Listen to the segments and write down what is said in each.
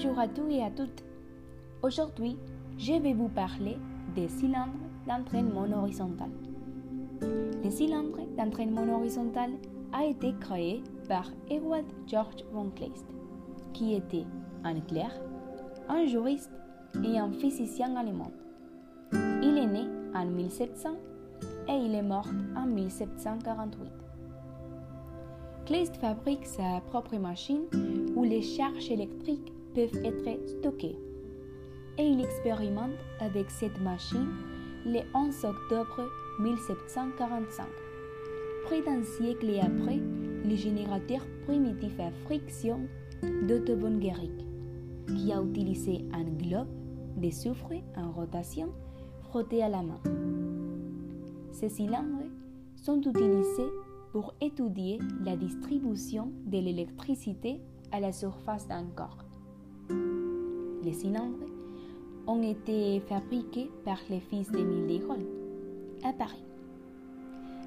Bonjour à tous et à toutes. Aujourd'hui, je vais vous parler des cylindres d'entraînement horizontal. Le cylindre d'entraînement horizontal a été créé par Ewald George von Kleist, qui était un clerc, un juriste et un physicien allemand. Il est né en 1700 et il est mort en 1748. Kleist fabrique sa propre machine où les charges électriques peuvent être stockées. Et il expérimente avec cette machine le 11 octobre 1745. Près d'un siècle et après, le générateur primitif à friction d'Otto von Guericke, qui a utilisé un globe de soufre en rotation frotté à la main. Ces cylindres sont utilisés pour étudier la distribution de l'électricité à la surface d'un corps. Les cylindres ont été fabriqués par les fils d'Émile Desgaulle à Paris.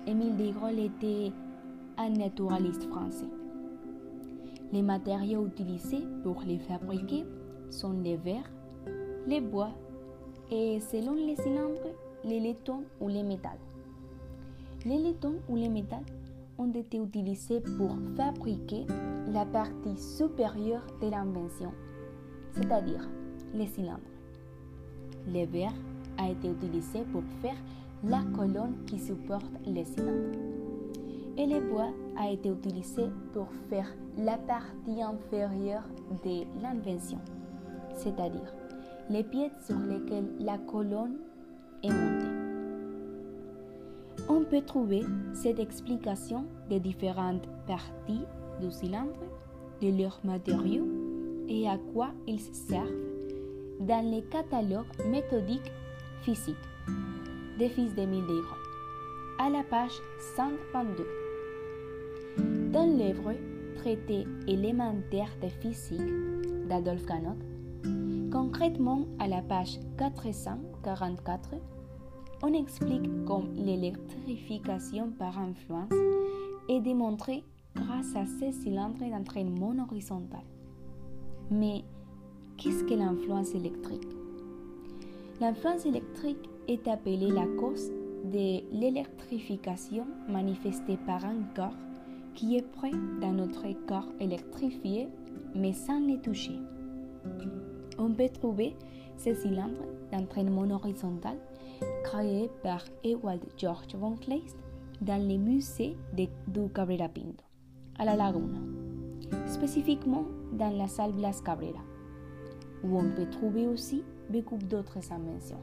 Émile Desgaulle était un naturaliste français. Les matériaux utilisés pour les fabriquer sont les verres, les bois et selon les cylindres, les laiton ou les métals. Les laitons ou les métals ont été utilisés pour fabriquer la partie supérieure de l'invention, c'est-à-dire les cylindres. Le verre a été utilisé pour faire la colonne qui supporte les cylindres. Et le bois a été utilisé pour faire la partie inférieure de l'invention, c'est-à-dire les pieds sur lesquels la colonne est montée. On peut trouver cette explication des différentes parties du cylindre, de leurs matériaux et à quoi ils servent dans les catalogues méthodiques physiques des fils d'Émile Desgrands, à la page 122. Dans l'œuvre Traité élémentaire de physique d'Adolphe Ganot, concrètement à la page 444, on explique comment l'électrification par influence est démontrée grâce à ces cylindres d'entraînement horizontal. Mais qu'est-ce que l'influence électrique? L'influence électrique est appelée la cause de l'électrification manifestée par un corps qui est près d'un autre corps électrifié mais sans les toucher. On peut trouver ces cylindres d'entraînement horizontal créés par Ewald George von Kleist dans les musées de, du Cabrera Pinto, à la Laguna, spécifiquement dans la salle Blas Cabrera, où on peut trouver aussi beaucoup d'autres inventions.